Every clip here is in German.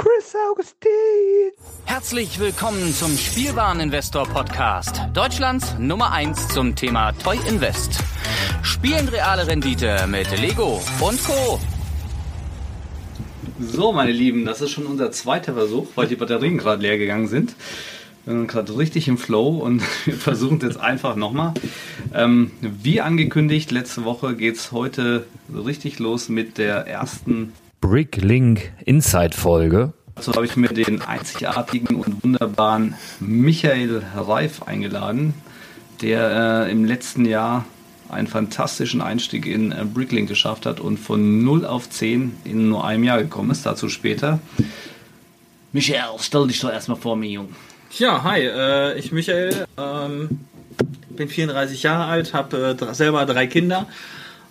Chris Augustin. Herzlich willkommen zum Spielwareninvestor Podcast. Deutschlands Nummer 1 zum Thema Toy Invest. Spielen reale Rendite mit Lego und Co. So, meine Lieben, das ist schon unser zweiter Versuch, weil die Batterien gerade leer gegangen sind. Wir sind gerade richtig im Flow und wir versuchen es jetzt einfach nochmal. Ähm, wie angekündigt, letzte Woche geht es heute richtig los mit der ersten Bricklink Inside Folge. Dazu habe ich mir den einzigartigen und wunderbaren Michael Reif eingeladen, der äh, im letzten Jahr einen fantastischen Einstieg in äh, Bricklink geschafft hat und von 0 auf 10 in nur einem Jahr gekommen ist. Dazu später. Michael, stell dich doch erstmal vor mir, Jung. Ja, hi, äh, ich Michael, ähm, bin 34 Jahre alt, habe äh, selber drei Kinder.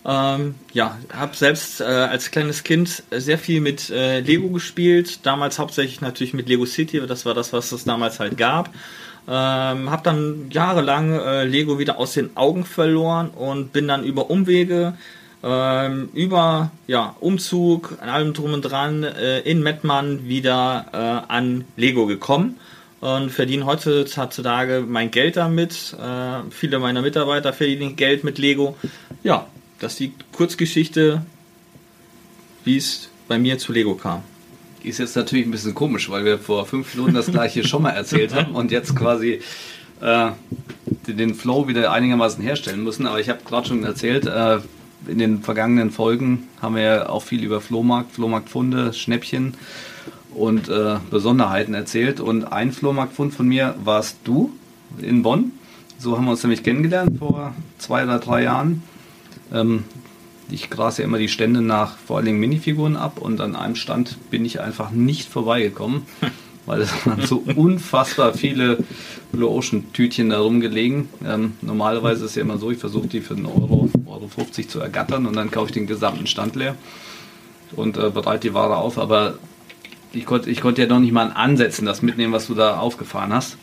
Ähm, ja, habe selbst äh, als kleines Kind sehr viel mit äh, Lego gespielt. Damals hauptsächlich natürlich mit Lego City, das war das, was es damals halt gab. Ähm, habe dann jahrelang äh, Lego wieder aus den Augen verloren und bin dann über Umwege, ähm, über ja, Umzug, an allem drum und dran äh, in Mettmann wieder äh, an Lego gekommen und verdiene heutzutage mein Geld damit. Äh, viele meiner Mitarbeiter verdienen Geld mit Lego. Ja, das ist die Kurzgeschichte, wie es bei mir zu Lego kam. Ist jetzt natürlich ein bisschen komisch, weil wir vor fünf Minuten das gleiche schon mal erzählt haben und jetzt quasi äh, den Flow wieder einigermaßen herstellen müssen. Aber ich habe gerade schon erzählt, äh, in den vergangenen Folgen haben wir ja auch viel über Flohmarkt, Flohmarktfunde, Schnäppchen und äh, Besonderheiten erzählt. Und ein Flohmarktfund von mir warst du in Bonn. So haben wir uns nämlich kennengelernt vor zwei oder drei Jahren. Ähm, ich grase ja immer die Stände nach vor allen Dingen Minifiguren ab und an einem Stand bin ich einfach nicht vorbeigekommen, weil es waren so unfassbar viele Blue Ocean Tütchen da rumgelegen. Ähm, normalerweise ist es ja immer so, ich versuche die für einen Euro, Euro 50 zu ergattern und dann kaufe ich den gesamten Stand leer und äh, bereite die Ware auf, aber ich konnte ich konnte ja noch nicht mal ansetzen, das mitnehmen, was du da aufgefahren hast.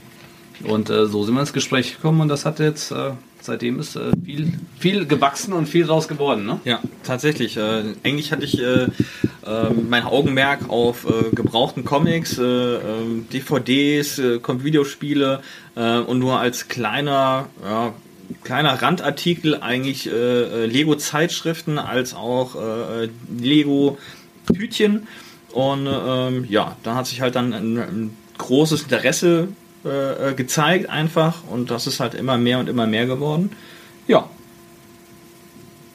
Und äh, so sind wir ins Gespräch gekommen und das hat jetzt, äh, seitdem ist äh, viel, viel gewachsen und viel draus geworden. Ne? Ja, tatsächlich. Äh, eigentlich hatte ich äh, äh, mein Augenmerk auf äh, gebrauchten Comics, äh, äh, DVDs, Videospiele und nur als kleiner, ja, kleiner Randartikel eigentlich Lego-Zeitschriften als auch Lego-Tütchen. Und ähm, ja, da hat sich halt dann ein, ein großes Interesse äh, gezeigt einfach und das ist halt immer mehr und immer mehr geworden. Ja.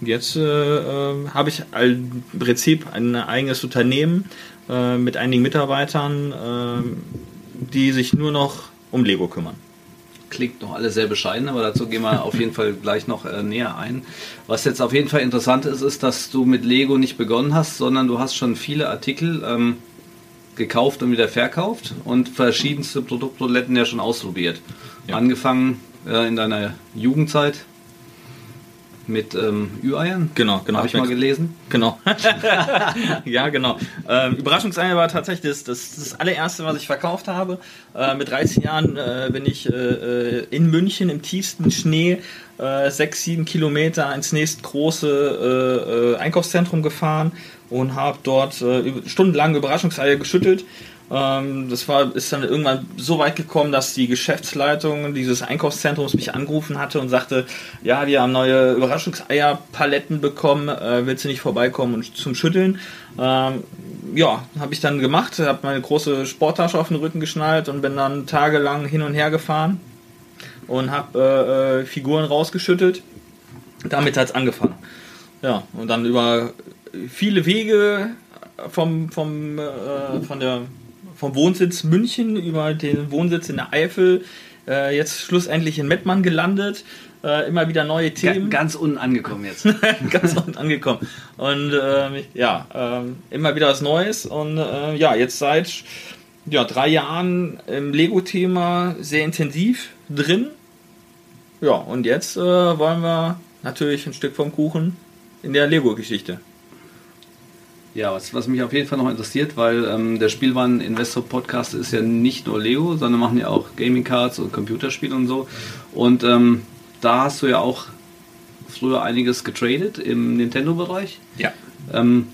Jetzt äh, äh, habe ich im Prinzip ein eigenes Unternehmen äh, mit einigen Mitarbeitern, äh, die sich nur noch um Lego kümmern. Klingt noch alles sehr bescheiden, aber dazu gehen wir auf jeden Fall gleich noch äh, näher ein. Was jetzt auf jeden Fall interessant ist, ist, dass du mit Lego nicht begonnen hast, sondern du hast schon viele Artikel ähm, gekauft und wieder verkauft und verschiedenste Produktpaletten ja schon ausprobiert. Ja. Angefangen äh, in deiner Jugendzeit mit ähm, Ü-Eiern. Genau, genau. Habe ich mal gelesen. Genau. ja, genau. Ähm, Überraschungseier war tatsächlich das, das, das allererste, was ich verkauft habe. Äh, mit 13 Jahren äh, bin ich äh, äh, in München im tiefsten Schnee äh, sechs, sieben Kilometer ins nächstgroße äh, äh, Einkaufszentrum gefahren und habe dort stundenlang Überraschungseier geschüttelt. Ähm, das war, ist dann irgendwann so weit gekommen, dass die Geschäftsleitung dieses Einkaufszentrums mich angerufen hatte und sagte, ja, wir haben neue Überraschungseierpaletten bekommen, äh, willst du nicht vorbeikommen und zum Schütteln? Ähm, ja, habe ich dann gemacht, habe meine große Sporttasche auf den Rücken geschnallt und bin dann tagelang hin und her gefahren und habe äh, äh, Figuren rausgeschüttelt. Damit hat es angefangen. Ja, und dann über viele Wege vom, vom, äh, von der, vom Wohnsitz München über den Wohnsitz in der Eifel, äh, jetzt schlussendlich in Mettmann gelandet. Äh, immer wieder neue Ga Themen. ganz unten angekommen jetzt. ganz unten angekommen. Und ähm, ja, ähm, immer wieder was Neues. Und äh, ja, jetzt seit ja, drei Jahren im Lego-Thema sehr intensiv drin. Ja, und jetzt äh, wollen wir natürlich ein Stück vom Kuchen in der Lego-Geschichte. Ja, was, was mich auf jeden Fall noch interessiert, weil ähm, der Spielwaren-Investor-Podcast ist ja nicht nur Lego, sondern machen ja auch Gaming-Cards und Computerspiele und so. Und ähm, da hast du ja auch früher einiges getradet im Nintendo-Bereich. Ja. Ähm,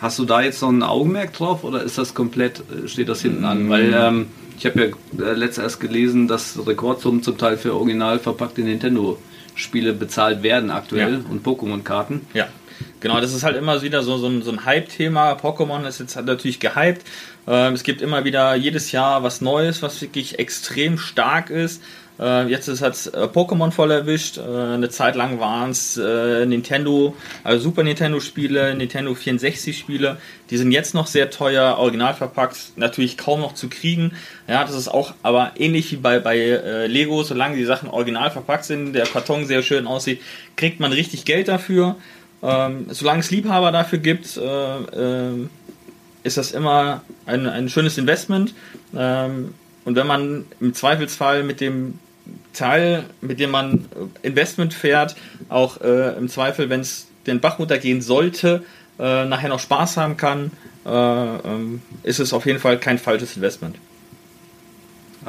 hast du da jetzt noch ein Augenmerk drauf oder ist das komplett, äh, steht das hinten an? Weil ähm, ich habe ja äh, letztes erst gelesen, dass Rekordsummen zum Teil für original verpackte Nintendo-Spiele bezahlt werden aktuell Ja. und Pokémon-Karten. Ja, genau, das ist halt immer wieder so, so ein, so ein Hype-Thema. Pokémon ist jetzt natürlich gehypt. Ähm, es gibt immer wieder jedes Jahr was Neues, was wirklich extrem stark ist. Äh, jetzt hat äh, Pokémon voll erwischt. Äh, eine Zeit lang waren es äh, Nintendo, also Super Nintendo Spiele, Nintendo 64 Spiele. Die sind jetzt noch sehr teuer, original verpackt, natürlich kaum noch zu kriegen. Ja, das ist auch aber ähnlich wie bei, bei äh, Lego, solange die Sachen original verpackt sind, der Karton sehr schön aussieht, kriegt man richtig Geld dafür. Ähm, solange es Liebhaber dafür gibt, äh, ähm, ist das immer ein, ein schönes Investment. Ähm, und wenn man im Zweifelsfall mit dem Teil, mit dem man äh, Investment fährt, auch äh, im Zweifel, wenn es den Bach runtergehen sollte, äh, nachher noch Spaß haben kann, äh, ähm, ist es auf jeden Fall kein falsches Investment.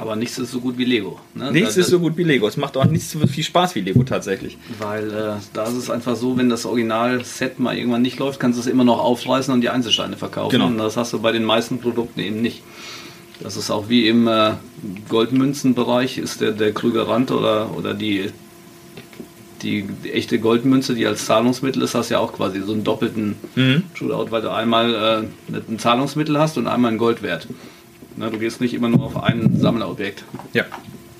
Aber nichts ist so gut wie Lego. Ne? Nichts Da- ist so gut wie Lego. Es macht auch nicht so viel Spaß wie Lego tatsächlich. Weil äh, da ist es einfach so, wenn das Original-Set mal irgendwann nicht läuft, kannst du es immer noch aufreißen und die Einzelsteine verkaufen. Genau. Und das hast du bei den meisten Produkten eben nicht. Das ist auch wie im äh, Goldmünzenbereich, ist der, der Krüger Rand oder, oder die, die, die echte Goldmünze, die als Zahlungsmittel ist, hast ja auch quasi so einen doppelten Mhm. Shootout, weil du einmal äh, ein Zahlungsmittel hast und einmal einen Goldwert. Ne, du gehst nicht immer nur auf ein Sammlerobjekt. Ja.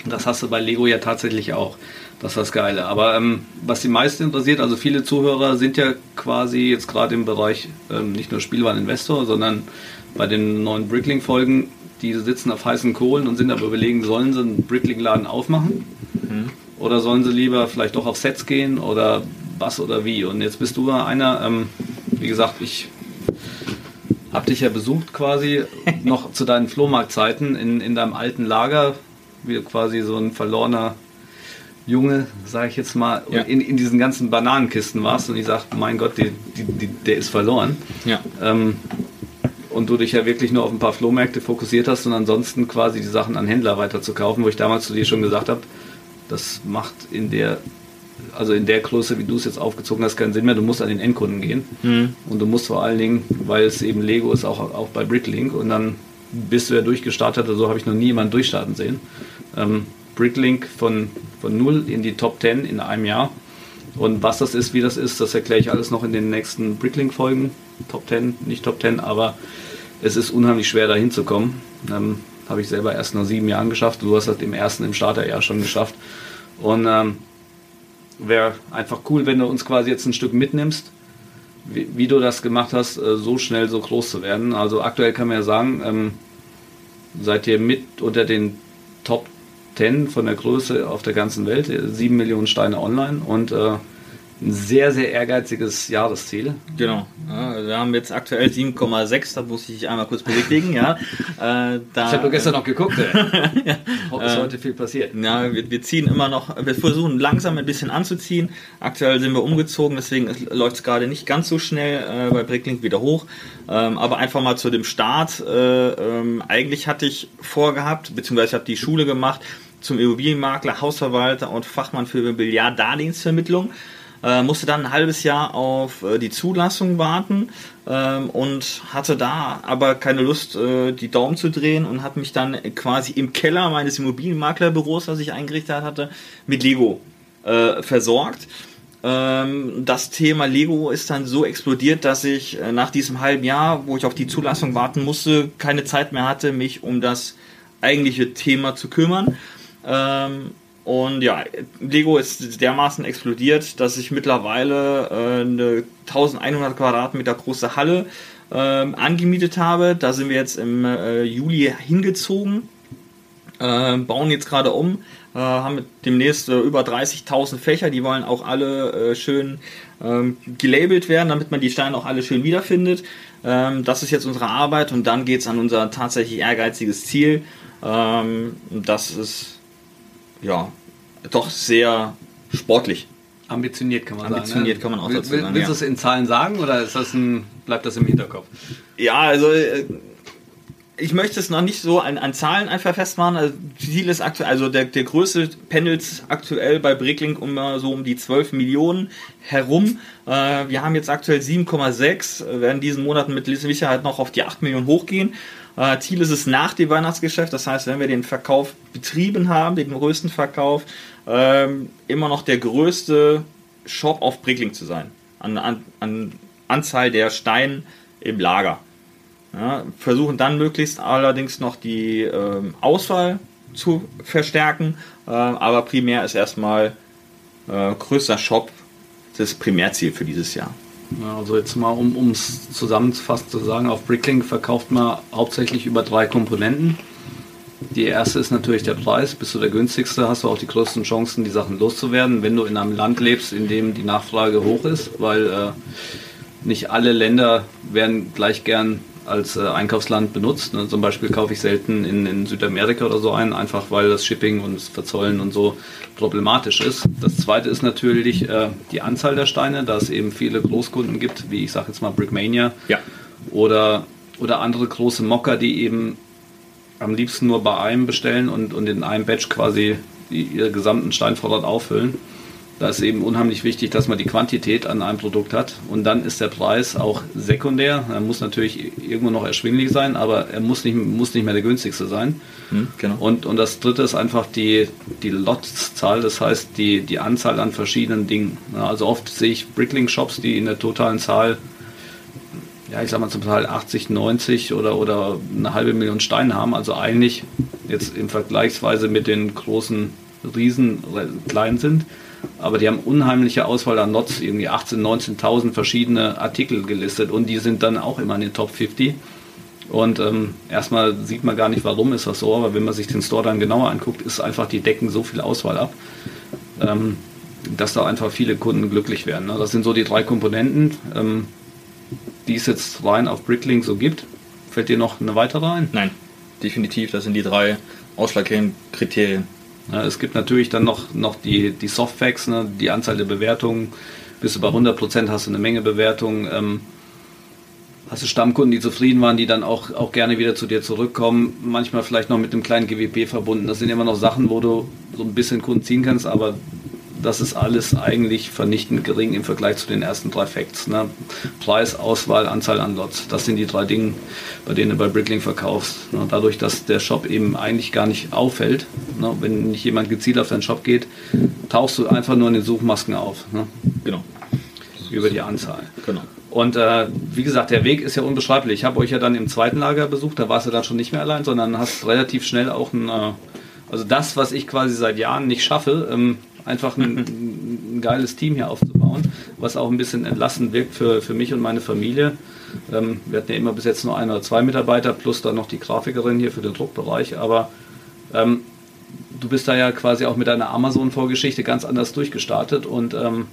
Das hast du bei Lego ja tatsächlich auch. Das ist das Geile. Aber ähm, was die meisten interessiert, also viele Zuhörer sind ja quasi jetzt gerade im Bereich ähm, nicht nur Spielwareninvestor, sondern bei den neuen Bricklink-Folgen, die sitzen auf heißen Kohlen und sind aber überlegen, sollen sie einen Bricklink-Laden aufmachen? Oder sollen sie lieber vielleicht doch auf Sets gehen oder was oder wie? Und jetzt bist du einer, ähm, wie gesagt, ich habe dich ja besucht quasi noch zu deinen Flohmarktzeiten in, in deinem alten Lager, wie quasi so ein verlorener Junge, sage ich jetzt mal, Ja. in, in diesen ganzen Bananenkisten warst und ich sag, mein Gott, die, die, die, der ist verloren. Ja. Ähm, und du dich ja wirklich nur auf ein paar Flohmärkte fokussiert hast und ansonsten quasi die Sachen an Händler weiterzukaufen, wo ich damals zu dir schon gesagt habe, das macht in der, also in der Größe, wie du es jetzt aufgezogen hast, keinen Sinn mehr. Du musst an den Endkunden gehen. Und du musst vor allen Dingen, weil es eben Lego ist, auch, auch bei Bricklink und dann bist du ja durchgestartet, also habe ich noch nie jemanden durchstarten sehen. Ähm, Bricklink von, von 0 in die Top 10 in einem Jahr. Und was das ist, wie das ist, das erkläre ich alles noch in den nächsten Bricklink-Folgen. Top 10, nicht Top 10, aber es ist unheimlich schwer, da hinzukommen. Ähm, Habe ich selber erst nach sieben Jahren geschafft. Du hast das im ersten, im Starterjahr schon geschafft. Und ähm, wäre einfach cool, wenn du uns quasi jetzt ein Stück mitnimmst, wie, wie du das gemacht hast, äh, so schnell so groß zu werden. Also aktuell kann man ja sagen, ähm, seid ihr mit unter den Top 10 von der Größe auf der ganzen Welt, äh, 7 Millionen Steine online und äh, ein sehr, sehr ehrgeiziges Jahresziel. Genau. Ja, wir haben jetzt aktuell 7,6, da muss ich einmal kurz bewegen, ja. Äh, da, Ich habe nur gestern noch geguckt. Ob ist heute viel passiert. Ja, wir, wir ziehen immer noch, wir versuchen langsam ein bisschen anzuziehen. Aktuell sind wir umgezogen, deswegen läuft es gerade nicht ganz so schnell äh, bei Bricklink wieder hoch. Ähm, aber einfach mal zu dem Start. Äh, ähm, eigentlich hatte ich vorgehabt, beziehungsweise ich habe die Schule gemacht zum Immobilienmakler, Hausverwalter und Fachmann für Milliarddarlehensvermittlung. Äh, musste dann ein halbes Jahr auf äh, die Zulassung warten ähm, und hatte da aber keine Lust, äh, die Daumen zu drehen und habe mich dann quasi im Keller meines Immobilienmaklerbüros, das ich eingerichtet hatte, mit Lego äh, versorgt. Ähm, das Thema Lego ist dann so explodiert, dass ich äh, nach diesem halben Jahr, wo ich auf die Zulassung warten musste, keine Zeit mehr hatte, mich um das eigentliche Thema zu kümmern. Ähm, und ja, Lego ist dermaßen explodiert, dass ich mittlerweile äh, eine 1100 Quadratmeter große Halle ähm, angemietet habe. Da sind wir jetzt im äh, Juli hingezogen, äh, bauen jetzt gerade um, äh, haben demnächst äh, über 30.000 Fächer. Die wollen auch alle äh, schön ähm, gelabelt werden, damit man die Steine auch alle schön wiederfindet. Ähm, das ist jetzt unsere Arbeit und dann geht es an unser tatsächlich ehrgeiziges Ziel. Ähm, das ist ja doch sehr sportlich. Ambitioniert kann man Ambitioniert sagen. kann man auch dazu sagen, Willst du es in Zahlen sagen oder ist das ein, bleibt das im Hinterkopf? Ja, also äh, ich möchte es noch nicht so an, an Zahlen einfach festmachen. Also, Ziel ist aktuell, also der, der größte pendelt aktuell bei Bricklink um äh, so um die 12 Millionen herum. Äh, wir haben jetzt aktuell 7,6, äh, werden diesen Monaten mit Sicherheit noch auf die 8 Millionen hochgehen. Äh, Ziel ist es nach dem Weihnachtsgeschäft, das heißt, wenn wir den Verkauf betrieben haben, den größten Verkauf, ähm, immer noch der größte Shop auf Bricklink zu sein. An, an, an Anzahl der Steine im Lager. Ja, versuchen dann möglichst allerdings noch die ähm, Auswahl zu verstärken, ähm, aber primär ist erstmal äh, größter Shop das Primärziel für dieses Jahr. Also jetzt mal, um es zusammenfassend zu sagen, auf Bricklink verkauft man hauptsächlich über drei Komponenten. Die erste ist natürlich der Preis. Bist du der günstigste, hast du auch die größten Chancen, die Sachen loszuwerden, wenn du in einem Land lebst, in dem die Nachfrage hoch ist, weil äh, nicht alle Länder werden gleich gern als äh, Einkaufsland benutzt. Ne? Zum Beispiel kaufe ich selten in, in Südamerika oder so ein, einfach weil das Shipping und das Verzollen und so problematisch ist. Das zweite ist natürlich äh, die Anzahl der Steine, da es eben viele Großkunden gibt, wie ich sage jetzt mal Brickmania Ja. oder, oder andere große Mocker, die eben am liebsten nur bei einem bestellen und, und in einem Batch quasi die, ihre gesamten Steinvorrat auffüllen. Da ist eben unheimlich wichtig, dass man die Quantität an einem Produkt hat. Und dann ist der Preis auch sekundär. Er muss natürlich irgendwo noch erschwinglich sein, aber er muss nicht, muss nicht mehr der günstigste sein. genau. Und, und das dritte ist einfach die, die Lotszahl, das heißt die, die Anzahl an verschiedenen Dingen. Also oft sehe ich Bricklink-Shops, die in der totalen Zahl, ja, ich sag mal zum Teil 80, 90 oder, oder eine halbe Million Steine haben. Also eigentlich jetzt im Vergleichsweise mit den großen Riesen re- klein sind. Aber die haben unheimliche Auswahl an Lots, irgendwie 18.000, 19.000 verschiedene Artikel gelistet und die sind dann auch immer in den Top 50. Und ähm, erstmal sieht man gar nicht, warum ist das so, aber wenn man sich den Store dann genauer anguckt, ist einfach die Decken so viel Auswahl ab, ähm, dass da einfach viele Kunden glücklich werden. Ne? Das sind so die drei Komponenten, ähm, die es jetzt rein auf Bricklink so gibt. Fällt dir noch eine weitere ein? Nein, definitiv, das sind die drei ausschlaggebenden Kriterien. Ja, es gibt natürlich dann noch, noch die, die Softfacts, ne, die Anzahl der Bewertungen. Bis du bei 100% hast du eine Menge Bewertungen. Ähm, hast du Stammkunden, die zufrieden waren, die dann auch, auch gerne wieder zu dir zurückkommen. Manchmal vielleicht noch mit einem kleinen GWP verbunden. Das sind immer noch Sachen, wo du so ein bisschen Kunden ziehen kannst, aber das ist alles eigentlich vernichtend gering im Vergleich zu den ersten drei Facts. Ne? Preis, Auswahl, Anzahl an Lots. Das sind die drei Dinge, bei denen du bei Bricklink verkaufst. Ne? Dadurch, dass der Shop eben eigentlich gar nicht auffällt, ne? wenn nicht jemand gezielt auf deinen Shop geht, tauchst du einfach nur in den Suchmasken auf. Ne? Genau. Über die Anzahl. Genau. Und äh, wie gesagt, der Weg ist ja unbeschreiblich. Ich habe euch ja dann im zweiten Lager besucht, da warst du dann schon nicht mehr allein, sondern hast relativ schnell auch ein, äh, also das, was ich quasi seit Jahren nicht schaffe, ähm, einfach ein, ein, geiles Team hier aufzubauen, was auch ein bisschen entlastend wirkt für, für mich und meine Familie. Ähm, wir hatten ja immer bis jetzt nur ein oder zwei Mitarbeiter, plus dann noch die Grafikerin hier für den Druckbereich, aber ähm, du bist da ja quasi auch mit deiner Amazon-Vorgeschichte ganz anders durchgestartet und ähm,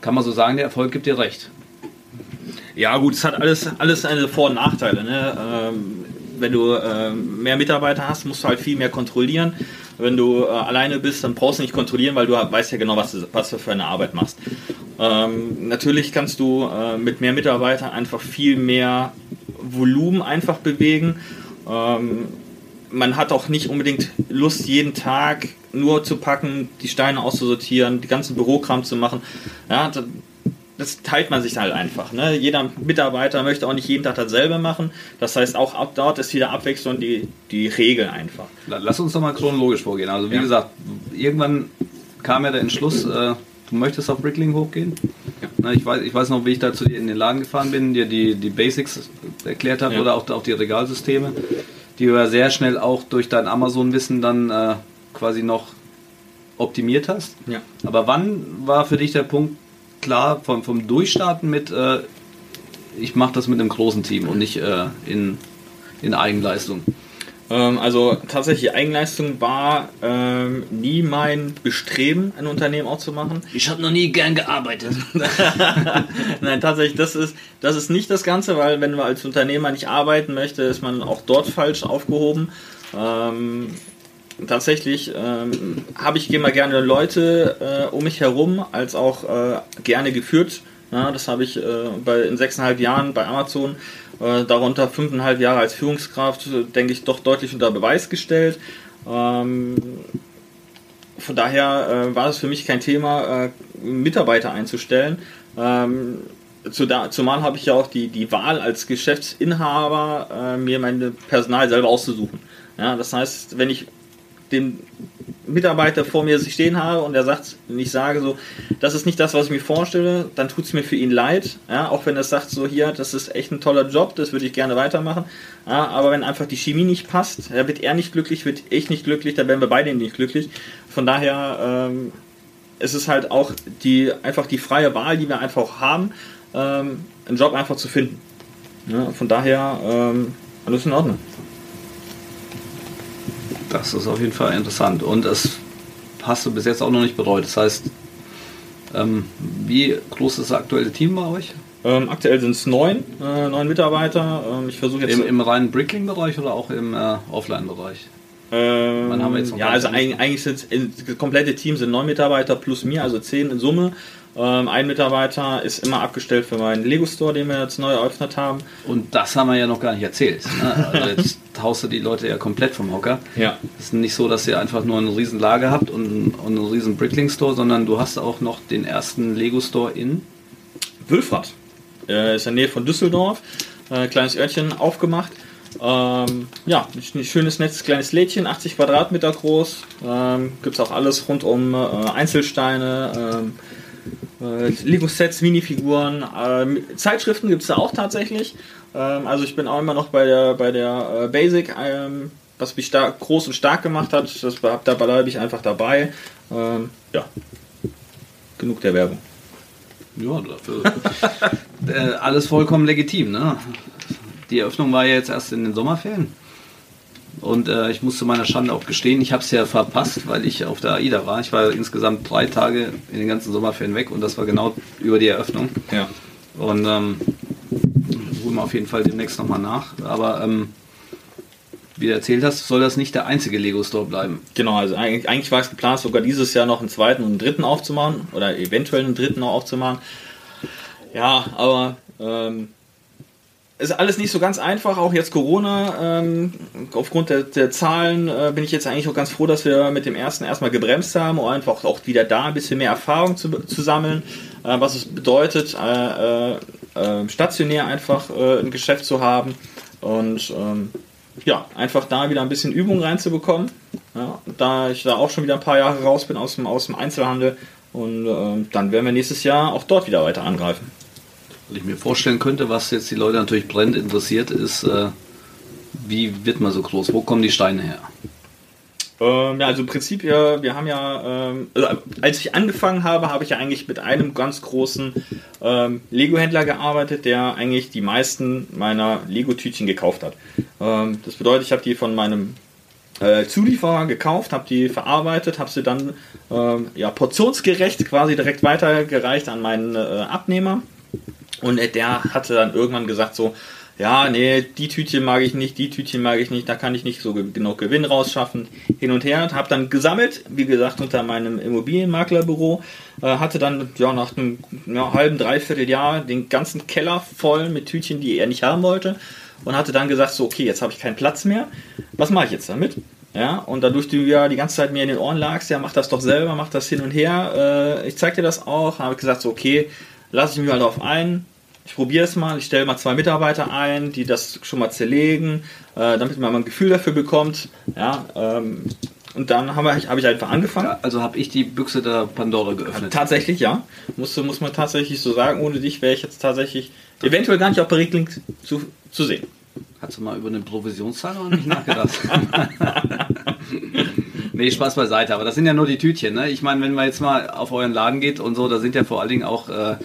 kann man so sagen, der Erfolg gibt dir recht. Ja, gut, es hat alles, alles seine Vor- und Nachteile. Ne? Ähm, wenn du ähm, mehr Mitarbeiter hast, musst du halt viel mehr kontrollieren. Wenn du äh, alleine bist, dann brauchst du nicht kontrollieren, weil du weißt ja genau, was du, was du für eine Arbeit machst. Ähm, natürlich kannst du äh, mit mehr Mitarbeitern einfach viel mehr Volumen einfach bewegen. Ähm, man hat auch nicht unbedingt Lust, jeden Tag nur zu packen, die Steine auszusortieren, die ganzen Bürokram zu machen. Ja, das teilt man sich halt einfach. Ne? Jeder Mitarbeiter möchte auch nicht jeden Tag dasselbe machen. Das heißt, auch ab dort ist wieder Abwechslung die, die Regel einfach. Lass uns doch mal chronologisch vorgehen. Also wie ja. gesagt, irgendwann kam ja der Entschluss, äh, du möchtest auf Brickling hochgehen. Ja. Na, ich, weiß, ich weiß noch, wie ich da zu dir in den Laden gefahren bin, dir die, die Basics erklärt habe ja. oder auch, auch die Regalsysteme, die du ja sehr schnell auch durch dein Amazon-Wissen dann äh, quasi noch optimiert hast. Ja. Aber wann war für dich der Punkt, klar vom, vom Durchstarten mit, äh, ich mache das mit einem großen Team und nicht äh, in, in Eigenleistung? Ähm, also tatsächlich Eigenleistung war ähm, nie mein Bestreben, ein Unternehmen auch zu machen. Ich habe noch nie gern gearbeitet. Nein, tatsächlich, das ist, das ist nicht das Ganze, weil wenn man als Unternehmer nicht arbeiten möchte, ist man auch dort falsch aufgehoben. Ähm, tatsächlich ähm, habe ich immer gerne Leute äh, um mich herum, als auch äh, gerne geführt. Ja, das habe ich äh, bei, in sechseinhalb Jahren bei Amazon, äh, darunter fünfeinhalb Jahre als Führungskraft, denke ich, doch deutlich unter Beweis gestellt. Ähm, von daher äh, war es für mich kein Thema, äh, Mitarbeiter einzustellen. Ähm, zumal habe ich ja auch die, die Wahl als Geschäftsinhaber, mir mein Personal selber auszusuchen. Ja, das heißt, wenn ich den Mitarbeiter vor mir stehen habe und er sagt, und ich sage so, das ist nicht das, was ich mir vorstelle, dann tut es mir für ihn leid. Ja, auch wenn er sagt, so hier, das ist echt ein toller Job, das würde ich gerne weitermachen. Ja, aber wenn einfach die Chemie nicht passt, da wird er nicht glücklich, wird ich nicht glücklich, dann werden wir beide nicht glücklich. Von daher ähm, ist es halt auch die, einfach die freie Wahl, die wir einfach haben, ähm, einen Job einfach zu finden. Ja, von daher ähm, alles in Ordnung. Das ist auf jeden Fall interessant. Und das hast du bis jetzt auch noch nicht bereut. Das heißt, ähm, wie groß ist das aktuelle Team bei euch? Ähm, aktuell sind es neun, äh, neun Mitarbeiter. Ähm, ich versuche jetzt Im, Im reinen Brickling-Bereich oder auch im äh, Offline-Bereich? Ähm, ja, also eigentlich, eigentlich sind das komplette Team sind neun Mitarbeiter plus mir, also zehn in Summe. Ähm, ein Mitarbeiter ist immer abgestellt für meinen Lego-Store, den wir jetzt neu eröffnet haben. Und das haben wir ja noch gar nicht erzählt. Ne? Also jetzt haust du die Leute ja komplett vom Hocker. Ja. Es ist nicht so, dass ihr einfach nur ein riesen Lager habt und, und einen riesen Brickling-Store, sondern du hast auch noch den ersten Lego-Store in Wülfrath. Äh, ist in der Nähe von Düsseldorf. Äh, kleines Örtchen aufgemacht. Ähm, ja, ein schönes, nettes kleines Lädchen, 80 Quadratmeter groß. Ähm, Gibt es auch alles rund um äh, Einzelsteine, ähm, äh, Lego-Sets, Minifiguren, äh, Zeitschriften gibt es da auch tatsächlich. Ähm, also ich bin auch immer noch bei der, bei der äh, Basic, ähm, was mich stark, groß und stark gemacht hat. Das, da bleibe ich einfach dabei. Ähm, ja, genug der Werbung. Ja, dafür. äh, alles vollkommen legitim, ne? die Eröffnung war ja jetzt erst in den Sommerferien. Und äh, ich muss zu meiner Schande auch gestehen, ich habe es ja verpasst, weil ich auf der AIDA war. Ich war insgesamt drei Tage in den ganzen Sommerferien weg und das war genau über die Eröffnung. Ja. Und ähm, holen wir auf jeden Fall demnächst nochmal nach. Aber ähm, wie du erzählt hast, soll das nicht der einzige Lego-Store bleiben. Genau, also eigentlich, eigentlich war es geplant, sogar dieses Jahr noch einen zweiten und einen dritten aufzumachen oder eventuell einen dritten noch aufzumachen. Ja, aber ähm, ist alles nicht so ganz einfach, auch jetzt Corona. Ähm, aufgrund der, der Zahlen äh, bin ich jetzt eigentlich auch ganz froh, dass wir mit dem ersten erstmal gebremst haben, um einfach auch wieder da ein bisschen mehr Erfahrung zu, zu sammeln, äh, was es bedeutet, äh, äh, äh, stationär einfach äh, ein Geschäft zu haben und ähm, ja, einfach da wieder ein bisschen Übung reinzubekommen. Ja, da ich da auch schon wieder ein paar Jahre raus bin aus dem, aus dem Einzelhandel und ähm, dann werden wir nächstes Jahr auch dort wieder weiter angreifen. Was ich mir vorstellen könnte, was jetzt die Leute natürlich brennend interessiert, ist, äh, wie wird man so groß? Wo kommen die Steine her? Ähm, ja, also im Prinzip, ja, wir haben ja, ähm, also als ich angefangen habe, habe ich ja eigentlich mit einem ganz großen ähm, Lego-Händler gearbeitet, der eigentlich die meisten meiner Lego-Tütchen gekauft hat. Ähm, das bedeutet, ich habe die von meinem äh, Zulieferer gekauft, habe die verarbeitet, habe sie dann ähm, ja, portionsgerecht quasi direkt weitergereicht an meinen äh, Abnehmer. Und der hatte dann irgendwann gesagt so, ja, nee, die Tütchen mag ich nicht, die Tütchen mag ich nicht, da kann ich nicht so ge- genug Gewinn rausschaffen. Hin und her, habe dann gesammelt, wie gesagt, unter meinem Immobilienmaklerbüro, äh, hatte dann ja, nach einem ja, halben, dreiviertel Jahr den ganzen Keller voll mit Tütchen, die er nicht haben wollte und hatte dann gesagt, so, okay, jetzt habe ich keinen Platz mehr, was mache ich jetzt damit? Ja, und dadurch du ja die ganze Zeit mir in den Ohren lagst, ja, mach das doch selber, mach das hin und her, äh, ich zeig dir das auch, habe gesagt, so, okay, lasse ich mich mal darauf ein, ich probiere es mal, ich stelle mal zwei Mitarbeiter ein, die das schon mal zerlegen, äh, damit man mal ein Gefühl dafür bekommt. Ja, ähm, und dann habe ich, hab ich einfach angefangen. Ja, also habe ich die Büchse der Pandora geöffnet. Tatsächlich, ja. Muss, muss man tatsächlich so sagen. Ohne dich wäre ich jetzt tatsächlich eventuell gar nicht auf Berichtling zu, zu sehen. Hast du mal über eine Provisionszahl noch nicht nachgedacht? nee, Spaß beiseite, aber das sind ja nur die Tütchen. Ne? Ich meine, wenn man jetzt mal auf euren Laden geht und so, da sind ja vor allen Dingen auch äh,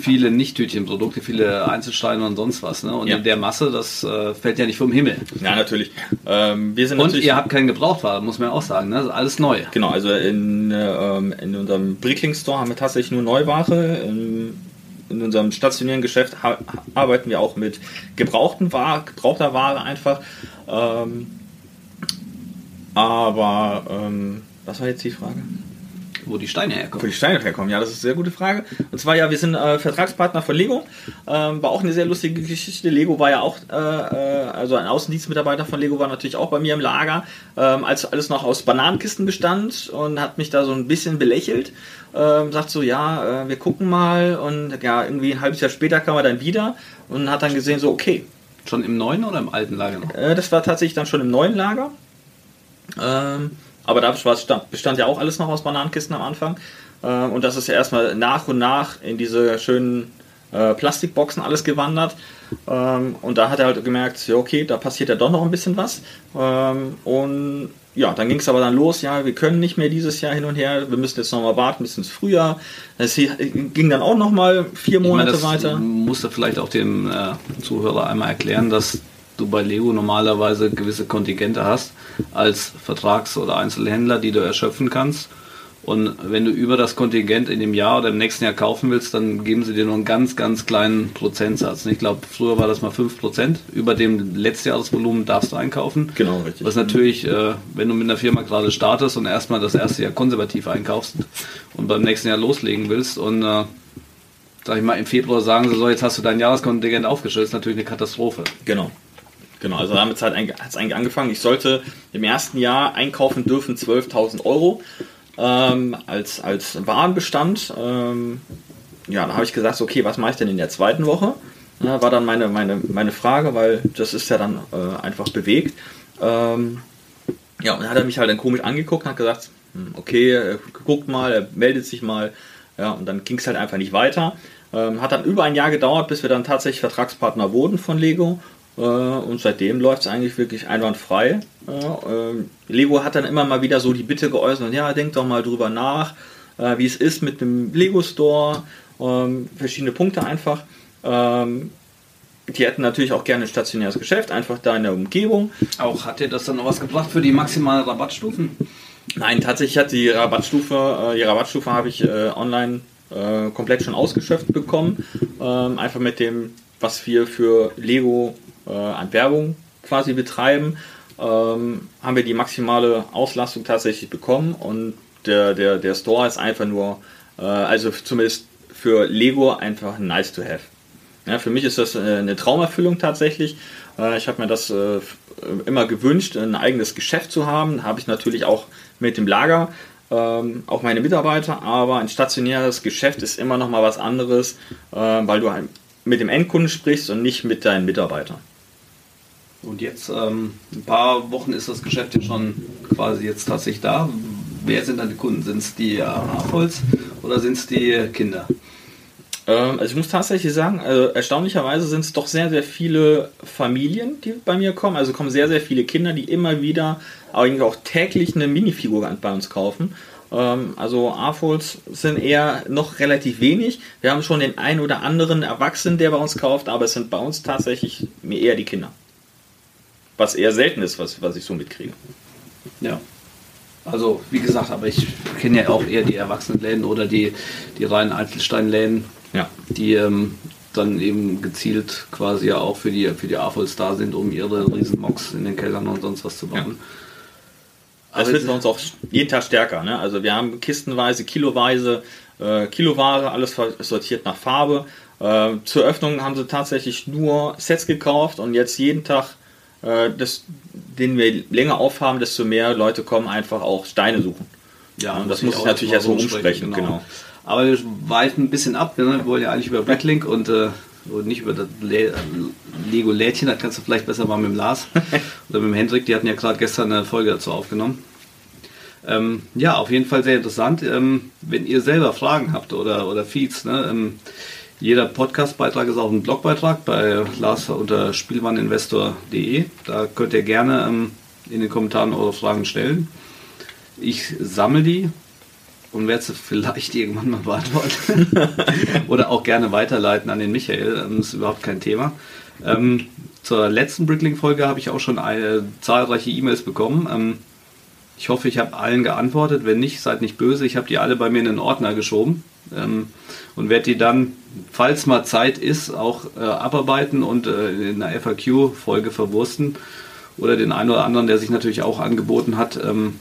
viele Nicht-Tütchenprodukte, viele Einzelsteine und sonst was. Ne? Und Ja. in der Masse, das äh, fällt ja nicht vom Himmel. Ja, natürlich. Ähm, wir sind Und natürlich ihr habt keinen Gebrauchtwagen, muss man ja auch sagen. Ne? Das ist alles neu. Genau, also in, äh, ähm, in unserem Brickling Store haben wir tatsächlich nur Neuware. In, in unserem stationären Geschäft arbeiten wir auch mit gebrauchten Ware, gebrauchter Ware einfach. Ähm, aber ähm, was war jetzt die Frage? Wo die Steine Wo herkommen. die Steine herkommen, ja, das ist eine sehr gute Frage. Und zwar, ja, wir sind äh, Vertragspartner von Lego. Ähm, war auch eine sehr lustige Geschichte. Lego war ja auch, äh, äh, also ein Außendienstmitarbeiter von Lego war natürlich auch bei mir im Lager, ähm, als alles noch aus Bananenkisten bestand und hat mich da so ein bisschen belächelt. Ähm, sagt so, ja, äh, wir gucken mal. Und ja, irgendwie ein halbes Jahr später kam er dann wieder und hat dann gesehen, so, okay, Schon im neuen oder im alten Lager noch? äh, das war tatsächlich dann schon im neuen Lager. Ähm, aber da bestand, ja auch alles noch aus Bananenkisten am Anfang. Ähm, und das ist ja erstmal nach und nach in diese schönen äh, Plastikboxen alles gewandert. Ähm, und da hat er halt gemerkt, ja, okay, da passiert ja doch noch ein bisschen was. Ähm, und ja, dann ging es aber dann los, ja, wir können nicht mehr dieses Jahr hin und her, wir müssen jetzt nochmal warten bis ins Frühjahr. Hier- ging dann auch nochmal vier Ich meine, Monate das weiter. musst du vielleicht auch dem äh, Zuhörer einmal erklären, dass du bei Lego normalerweise gewisse Kontingente hast als Vertrags- oder Einzelhändler, die du erschöpfen kannst. Und wenn du über das Kontingent in dem Jahr oder im nächsten Jahr kaufen willst, dann geben sie dir nur einen ganz, ganz kleinen Prozentsatz. Ich glaube, früher war das mal 5%. Über dem Letztjahresvolumen darfst du einkaufen. Genau, richtig. Was natürlich, äh, wenn du mit einer Firma gerade startest und erstmal das erste Jahr konservativ einkaufst und beim nächsten Jahr loslegen willst und äh, sag ich mal, im Februar sagen sie so, jetzt hast du dein Jahreskontingent aufgestellt, ist natürlich eine Katastrophe. Genau. Genau, also damit hat es eigentlich angefangen. Ich sollte im ersten Jahr einkaufen dürfen 12.000 Euro ähm, als, als Warenbestand. Ähm, ja, da habe ich gesagt, okay, was mache ich denn in der zweiten Woche? Ja, war dann meine, meine, meine Frage, weil das ist ja dann äh, einfach bewegt. Ähm, ja, und dann hat er mich halt dann komisch angeguckt und hat gesagt, hm, okay, er guckt mal, er meldet sich mal. Ja, und dann ging es halt einfach nicht weiter. Ähm, hat dann über ein Jahr gedauert, bis wir dann tatsächlich Vertragspartner wurden von Lego. Äh, und seitdem läuft es eigentlich wirklich einwandfrei. Ähm, Lego hat dann immer mal wieder so die Bitte geäußert, ja, denkt doch mal drüber nach, äh, wie es ist mit dem Lego Store. Ähm, verschiedene Punkte einfach. Ähm, die hätten natürlich auch gerne ein stationäres Geschäft, einfach da in der Umgebung. Auch hat dir das dann noch was gebracht für die maximalen Rabattstufen? Nein, tatsächlich hat die Rabattstufe, äh, die Rabattstufe habe ich online komplett schon ausgeschöpft bekommen. Einfach mit dem, was wir für Lego äh, an Werbung quasi betreiben, ähm, haben wir die maximale Auslastung tatsächlich bekommen und der, der, der Store ist einfach nur, äh, also zumindest für Lego einfach nice to have. Ja, für mich ist das äh, eine Traumerfüllung tatsächlich. Äh, ich habe mir das äh, immer gewünscht, ein eigenes Geschäft zu haben. Habe ich natürlich auch mit dem Lager, ähm, auch meine Mitarbeiter, aber ein stationäres Geschäft ist immer noch mal was anderes, weil du mit dem Endkunden sprichst und nicht mit deinen Mitarbeitern. Und jetzt, ähm, ein paar Wochen ist das Geschäft ja schon quasi jetzt tatsächlich da. Wer sind die Kunden? Sind es die AHOLs oder sind es die Kinder? Ähm, also ich muss tatsächlich sagen, also erstaunlicherweise sind es doch sehr, sehr viele Familien, die bei mir kommen. Also kommen sehr, sehr viele Kinder, die immer wieder eigentlich auch täglich eine Minifigur bei uns kaufen. Ähm, also AFOLs sind eher noch relativ wenig. Wir haben schon den einen oder anderen Erwachsenen, der bei uns kauft, aber es sind bei uns tatsächlich eher die Kinder. Was eher selten ist, was, was ich so mitkriege. Ja. Also, wie gesagt, aber ich kenne ja auch eher die Erwachsenenläden oder die, die reinen Einzelsteinläden, ja. die ähm, dann eben gezielt quasi ja auch für die, für die AFOLs da sind, um ihre Riesenmox in den Kellern und sonst was zu bauen. Ja. Das wird bei uns auch jeden Tag stärker. Ne? Also wir haben kistenweise, kiloweise, äh, Kiloware, alles sortiert nach Farbe. Äh, zur Öffnung haben sie tatsächlich nur Sets gekauft und jetzt jeden Tag, äh, das, den wir länger aufhaben, desto mehr Leute kommen einfach auch Steine suchen. Ja, und das muss ich natürlich erstmal umsprechen. Genau. genau. Aber wir weichen ein bisschen ab. Ne? Wir wollen ja eigentlich über Bricklink und, äh, und nicht über das Le Lego-Lädchen. Das kannst du vielleicht besser mal mit dem Lars oder mit dem Hendrik. Die hatten ja gerade gestern eine Folge dazu aufgenommen. Ähm, ja, auf jeden Fall sehr interessant. Ähm, wenn ihr selber Fragen habt oder, oder Feeds, ne? ähm, jeder Podcast-Beitrag ist auch ein Blogbeitrag bei Lars unter spielwareninvestor.de. Da könnt ihr gerne ähm, in den Kommentaren eure Fragen stellen. Ich sammle die und werde sie vielleicht irgendwann mal beantworten. Oder auch gerne weiterleiten an den Michael. Das ist überhaupt kein Thema. Ähm, zur letzten Brickling-Folge habe ich auch schon eine, zahlreiche E-Mails bekommen. Ähm, ich hoffe, ich habe allen geantwortet. Wenn nicht, seid nicht böse. Ich habe die alle bei mir in den Ordner geschoben ähm, und werde die dann, falls mal Zeit ist, auch äh, abarbeiten und äh, in einer FAQ-Folge verwursten. Oder den einen oder anderen, der sich natürlich auch angeboten hat, ähm,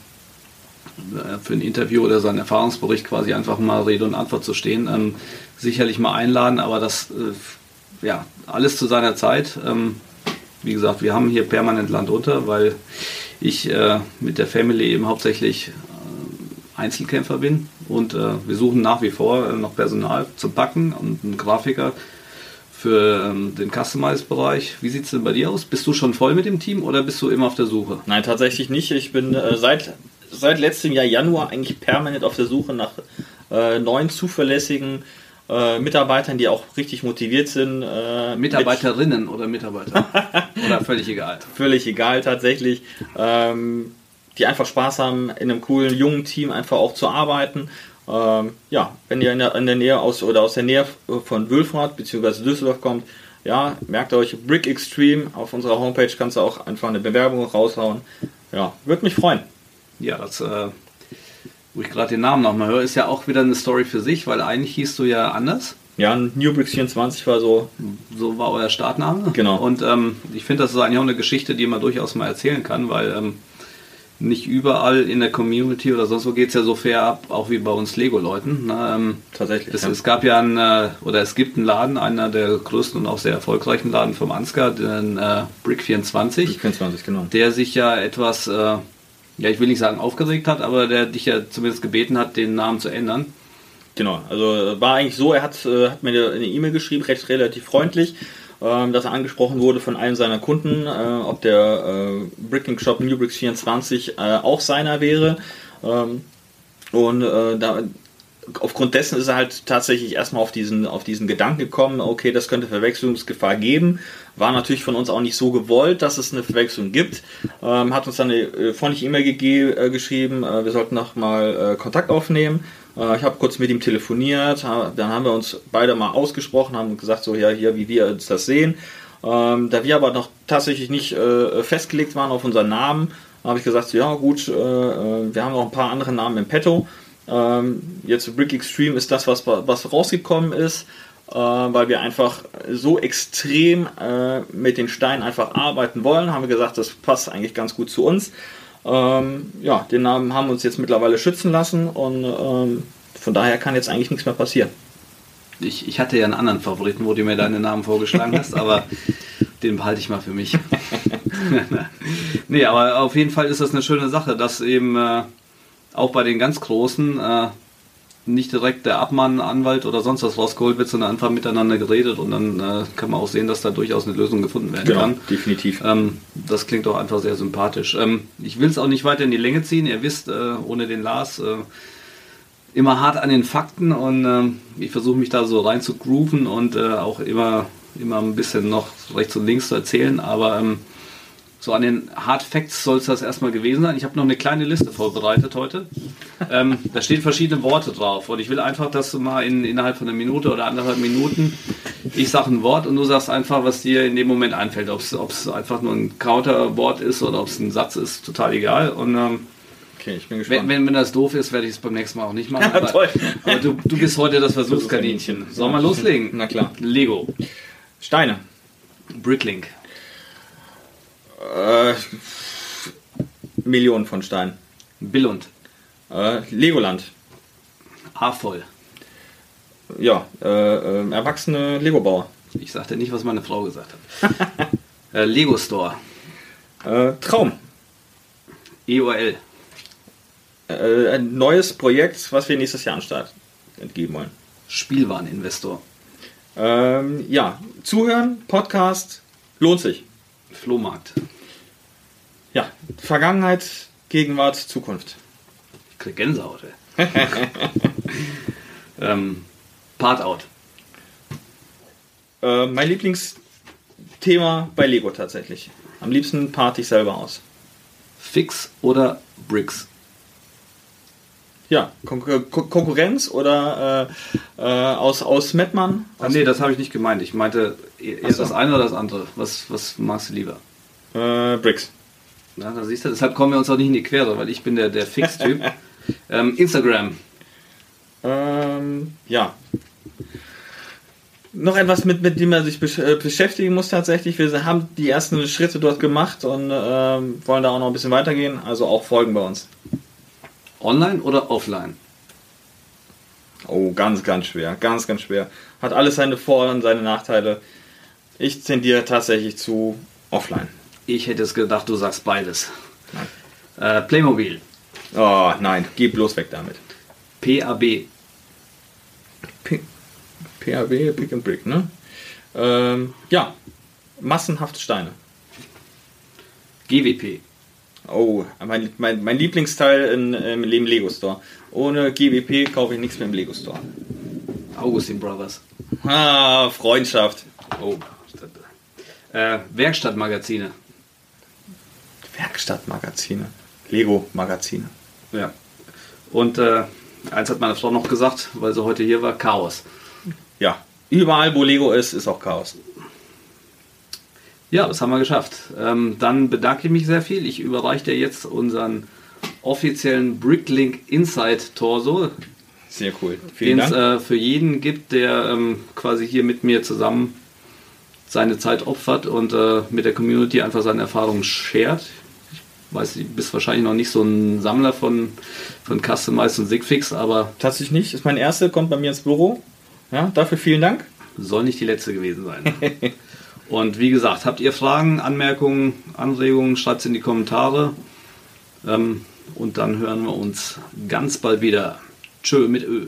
äh, für ein Interview oder seinen Erfahrungsbericht quasi einfach mal Rede und Antwort zu stehen. Ähm, sicherlich mal einladen, aber das, äh, ja, alles zu seiner Zeit. Ähm, wie gesagt, wir haben hier permanent Land unter, weil ich äh, mit der Family eben hauptsächlich Einzelkämpfer bin und äh, wir suchen nach wie vor noch Personal zum Packen und einen Grafiker für ähm, den Customize-Bereich. Wie sieht es denn bei dir aus? Bist du schon voll mit dem Team oder bist du immer auf der Suche? Nein, tatsächlich nicht. Ich bin äh, seit seit letztem Jahr Januar eigentlich permanent auf der Suche nach äh, neuen zuverlässigen äh, Mitarbeitern, die auch richtig motiviert sind. Äh, Mitarbeiterinnen mit oder Mitarbeiter? oder völlig egal? Völlig egal tatsächlich. Ähm, die einfach Spaß haben, in einem coolen jungen Team einfach auch zu arbeiten. Ähm, ja, wenn ihr in der, in der, Nähe aus oder aus der Nähe von Wülfrath bzw. Düsseldorf kommt, ja, merkt euch Brick Extreme auf unserer Homepage kannst du auch einfach eine Bewerbung raushauen. Ja, würde mich freuen. Ja, das, äh, wo ich gerade den Namen nochmal höre, ist ja auch wieder eine Story für sich, weil eigentlich hieß du ja anders. Ja, Newbricks 24 war so. So war euer Startname. Genau. Und ähm, ich finde, das ist eigentlich auch eine Geschichte, die man durchaus mal erzählen kann, weil ähm, nicht überall in der Community oder sonst wo geht es ja so fair ab, auch wie bei uns Lego-Leuten. Ne? Ähm, Tatsächlich. Es, ja. es, gab ja einen, äh, oder es gibt einen Laden, einer der größten und auch sehr erfolgreichen Laden vom Ansgar, den äh, Brick 24. Brick 24, genau. Der sich ja etwas. Äh, ja, ich will nicht sagen aufgeregt hat, aber der dich ja zumindest gebeten hat, den Namen zu ändern. Genau, also war eigentlich so, er hat, äh, hat mir eine E-Mail geschrieben, recht relativ freundlich, ähm, dass er angesprochen wurde von einem seiner Kunden, äh, ob der äh, Bricking Shop Newbricks 24 äh, auch seiner wäre. Ähm, und äh, da, aufgrund dessen ist er halt tatsächlich erstmal auf diesen, auf diesen Gedanken gekommen, okay, das könnte Verwechslungsgefahr geben. War natürlich von uns auch nicht so gewollt, dass es eine Verwechslung gibt. Ähm, hat uns dann eine äh, freundliche E-Mail äh, geschrieben, äh, wir sollten nochmal Kontakt aufnehmen. Äh, ich habe kurz mit ihm telefoniert, dann haben wir uns beide mal ausgesprochen, haben gesagt, so ja, hier, wie wir uns das sehen. Ähm, da wir aber noch tatsächlich nicht äh, festgelegt waren auf unseren Namen, habe ich gesagt, ja gut, äh, äh, wir haben noch ein paar andere Namen im Petto. Ähm, jetzt Brick Extreme ist das, was, was rausgekommen ist, äh, weil wir einfach so extrem äh, mit den Steinen einfach arbeiten wollen. Haben wir gesagt, das passt eigentlich ganz gut zu uns. Ähm, ja, den Namen haben wir uns jetzt mittlerweile schützen lassen und ähm, von daher kann jetzt eigentlich nichts mehr passieren. Ich, ich hatte ja einen anderen Favoriten, wo du mir deinen Namen vorgeschlagen hast, aber den behalte ich mal für mich. nee, aber auf jeden Fall ist das eine schöne Sache, dass eben äh, auch bei den ganz Großen äh, nicht direkt der Abmann, Anwalt oder sonst was rausgeholt wird, sondern einfach miteinander geredet und dann äh, kann man auch sehen, dass da durchaus eine Lösung gefunden werden Genau, kann. definitiv. Ähm, das klingt auch einfach sehr sympathisch. Ähm, ich will es auch nicht weiter in die Länge ziehen. Ihr wisst, äh, ohne den Lars äh, immer hart an den Fakten und ähm, ich versuche mich da so rein zu grooven und äh, auch immer, immer ein bisschen noch rechts und links zu erzählen. Aber ähm, so an den Hard Facts soll es das erstmal gewesen sein. Ich habe noch eine kleine Liste vorbereitet heute. Ähm, da stehen verschiedene Worte drauf und ich will einfach, dass du mal in, innerhalb von einer Minute oder anderthalb Minuten, ich sage ein Wort und du sagst einfach, was dir in dem Moment einfällt. Ob es einfach nur ein Counterwort ist oder ob es ein Satz ist, total egal. Und ähm, Okay, ich bin wenn, gespannt. wenn, wenn das doof ist, werde ich es beim nächsten Mal auch nicht machen. Aber, aber du, du bist heute das Versuchskaninchen. Sollen wir loslegen? Na klar. Lego. Steine. Bricklink. Äh, Millionen von Steinen. Billund. Äh, Legoland. A-voll. Ja, äh, äh, erwachsene Lego-Bauer. Ich sagte nicht, was meine Frau gesagt hat. äh, Lego Store. Äh, Traum. EOL. Ein neues Projekt, was wir nächstes Jahr an den Start entgeben wollen. Spielwareninvestor. Ähm, ja, zuhören, Podcast, lohnt sich. Flohmarkt. Ja, Vergangenheit, Gegenwart, Zukunft. Ich krieg Gänsehaut. ey. ähm, Part-out. Äh, mein Lieblingsthema bei Lego tatsächlich. Am liebsten part ich selber aus. Fix oder Bricks? Ja, Kon Kon Konkurrenz oder äh, äh, aus, aus Mettmann? Ah, nee, das habe ich nicht gemeint. Ich meinte eher Ach so. das eine oder das andere. Was, was magst du lieber? Äh, Bricks. Ja, da siehst du, deshalb kommen wir uns auch nicht in die Quere, weil ich bin der, der Fix-Typ. ähm, Instagram. Ähm, ja. Noch etwas, mit, mit dem man sich äh, beschäftigen muss tatsächlich. Wir haben die ersten Schritte dort gemacht und ähm, wollen da auch noch ein bisschen weitergehen. Also auch folgen bei uns. Online oder offline? Oh, ganz, ganz schwer. Ganz, ganz schwer. Hat alles seine Vor- und seine Nachteile. Ich tendiere tatsächlich zu offline. Ich hätte es gedacht, du sagst beides. Äh, Playmobil. Oh, nein. Geh bloß weg damit. PAB. P PAB, Pick and Brick, ne? Ähm, ja. Massenhaft Steine. GWP. Oh, mein, mein, mein Lieblingsteil in, im Lego Store. Ohne GWP kaufe ich nichts mehr im Lego Store. Augustin Brothers. Ah, Freundschaft. Oh. Äh, Werkstattmagazine. Werkstattmagazine. Lego Magazine. Ja. Und äh, eins hat meine Frau noch gesagt, weil sie heute hier war, Chaos. Ja. Überall, wo Lego ist, ist auch Chaos. Ja, das haben wir geschafft. Ähm, dann bedanke ich mich sehr viel. Ich überreiche dir jetzt unseren offiziellen Bricklink Inside Torso, Sehr cool. Vielen den es Dank. äh, für jeden gibt, der ähm, quasi hier mit mir zusammen seine Zeit opfert und äh, mit der Community einfach seine Erfahrungen shared. Ich weiß, du bist wahrscheinlich noch nicht so ein Sammler von, von Customized und Sigfix, aber Tatsächlich nicht. Ist mein erster, kommt bei mir ins Büro. Ja, dafür vielen Dank. soll nicht die letzte gewesen sein. Und wie gesagt, habt ihr Fragen, Anmerkungen, Anregungen, schreibt es in die Kommentare. Ähm, und dann hören wir uns ganz bald wieder. Tschö mit Ö.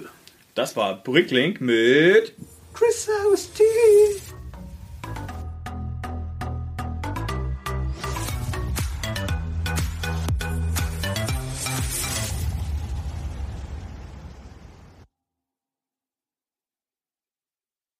Das war Bricklink mit Chris Augustine.